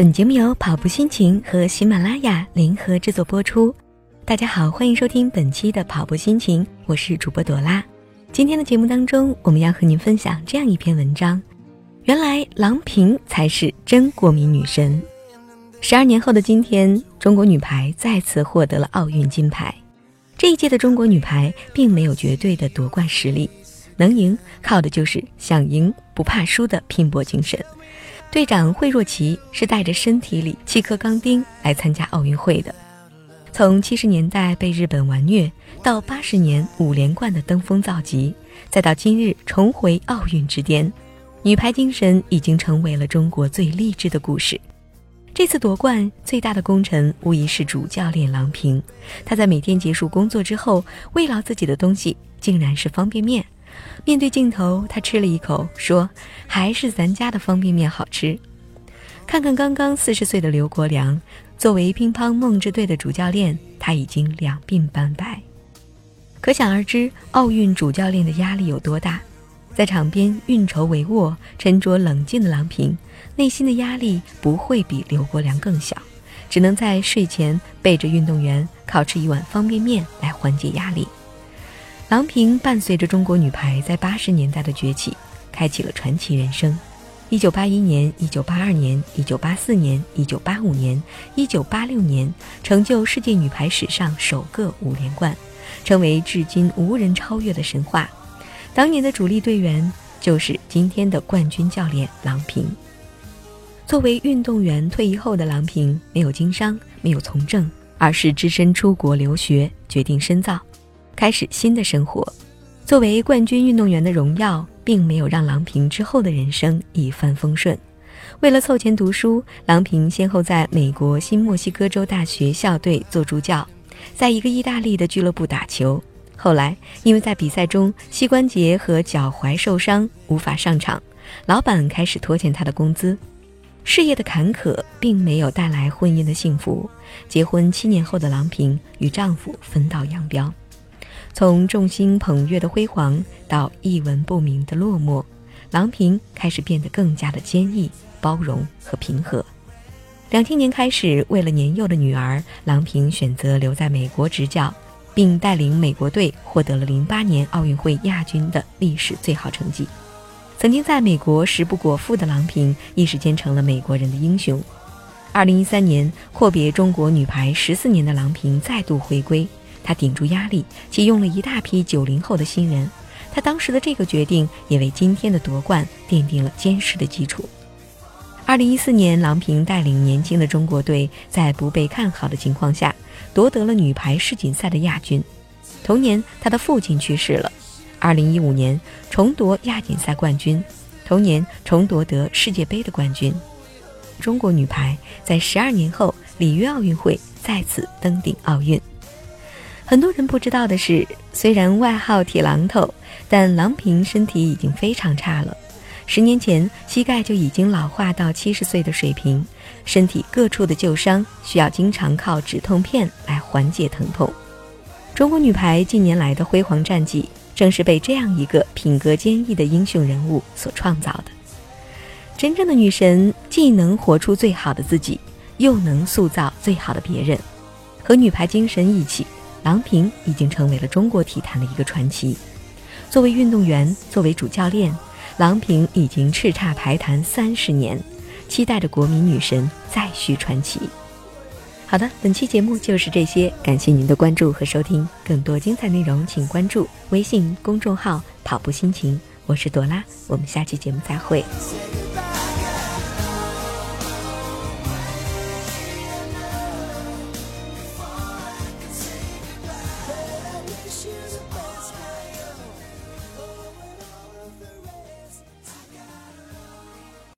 本节目由跑步心情和喜马拉雅联合制作播出。大家好，欢迎收听本期的跑步心情，我是主播朵拉。今天的节目当中，我们要和您分享这样一篇文章：原来郎平才是真国民女神。十二年后的今天，中国女排再次获得了奥运金牌。这一届的中国女排并没有绝对的夺冠实力，能赢靠的就是想赢不怕输的拼搏精神。队长惠若琪是带着身体里七颗钢钉来参加奥运会的。从七十年代被日本完虐，到八十年五连冠的登峰造极，再到今日重回奥运之巅，女排精神已经成为了中国最励志的故事。这次夺冠最大的功臣无疑是主教练郎平。他在每天结束工作之后，慰劳自己的东西竟然是方便面。面对镜头，他吃了一口，说：“还是咱家的方便面好吃。”看看刚刚四十岁的刘国梁，作为乒乓梦之队的主教练，他已经两鬓斑白。可想而知，奥运主教练的压力有多大。在场边运筹帷幄、沉着冷静的郎平，内心的压力不会比刘国梁更小，只能在睡前背着运动员烤吃一碗方便面来缓解压力。郎平伴随着中国女排在八十年代的崛起，开启了传奇人生。一九八一年、一九八二年、一九八四年、一九八五年、一九八六年，成就世界女排史上首个五连冠，成为至今无人超越的神话。当年的主力队员就是今天的冠军教练郎平。作为运动员退役后的郎平，没有经商，没有从政，而是只身出国留学，决定深造。开始新的生活，作为冠军运动员的荣耀，并没有让郎平之后的人生一帆风顺。为了凑钱读书，郎平先后在美国新墨西哥州大学校队做助教，在一个意大利的俱乐部打球。后来因为在比赛中膝关节和脚踝受伤，无法上场，老板开始拖欠他的工资。事业的坎坷并没有带来婚姻的幸福。结婚七年后的郎平与丈夫分道扬镳。从众星捧月的辉煌到一文不名的落寞，郎平开始变得更加的坚毅、包容和平和。两千年开始，为了年幼的女儿，郎平选择留在美国执教，并带领美国队获得了零八年奥运会亚军的历史最好成绩。曾经在美国食不果腹的郎平，一时间成了美国人的英雄。二零一三年，阔别中国女排十四年的郎平再度回归。他顶住压力，启用了一大批九零后的新人。他当时的这个决定，也为今天的夺冠奠定了坚实的基础。二零一四年，郎平带领年轻的中国队，在不被看好的情况下，夺得了女排世锦赛的亚军。同年，他的父亲去世了。二零一五年，重夺亚锦赛冠军，同年重夺得世界杯的冠军。中国女排在十二年后里约奥运会再次登顶奥运。很多人不知道的是，虽然外号“铁榔头”，但郎平身体已经非常差了。十年前，膝盖就已经老化到七十岁的水平，身体各处的旧伤需要经常靠止痛片来缓解疼痛。中国女排近年来的辉煌战绩，正是被这样一个品格坚毅的英雄人物所创造的。真正的女神，既能活出最好的自己，又能塑造最好的别人，和女排精神一起。郎平已经成为了中国体坛的一个传奇。作为运动员，作为主教练，郎平已经叱咤排坛三十年，期待着国民女神再续传奇。好的，本期节目就是这些，感谢您的关注和收听。更多精彩内容，请关注微信公众号“跑步心情”。我是朵拉，我们下期节目再会。issues.